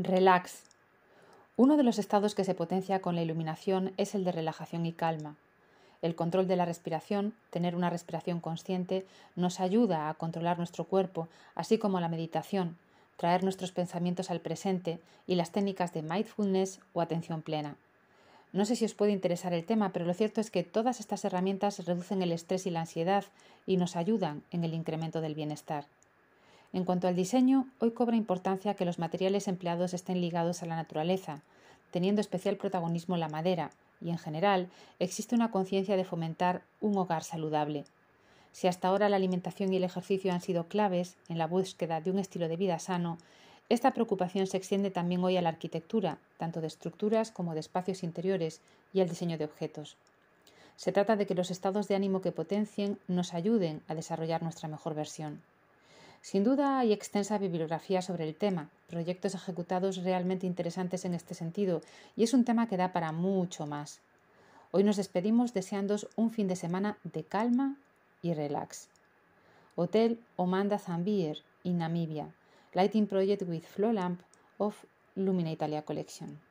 Relax. Uno de los estados que se potencia con la iluminación es el de relajación y calma. El control de la respiración, tener una respiración consciente, nos ayuda a controlar nuestro cuerpo, así como la meditación, traer nuestros pensamientos al presente y las técnicas de mindfulness o atención plena. No sé si os puede interesar el tema, pero lo cierto es que todas estas herramientas reducen el estrés y la ansiedad y nos ayudan en el incremento del bienestar. En cuanto al diseño, hoy cobra importancia que los materiales empleados estén ligados a la naturaleza, teniendo especial protagonismo la madera, y en general existe una conciencia de fomentar un hogar saludable. Si hasta ahora la alimentación y el ejercicio han sido claves en la búsqueda de un estilo de vida sano, esta preocupación se extiende también hoy a la arquitectura, tanto de estructuras como de espacios interiores y al diseño de objetos. Se trata de que los estados de ánimo que potencien nos ayuden a desarrollar nuestra mejor versión. Sin duda hay extensa bibliografía sobre el tema, proyectos ejecutados realmente interesantes en este sentido, y es un tema que da para mucho más. Hoy nos despedimos deseándos un fin de semana de calma y relax. Hotel Omanda Zambier, in Namibia. Lighting Project with Flow Lamp of Lumina Italia Collection.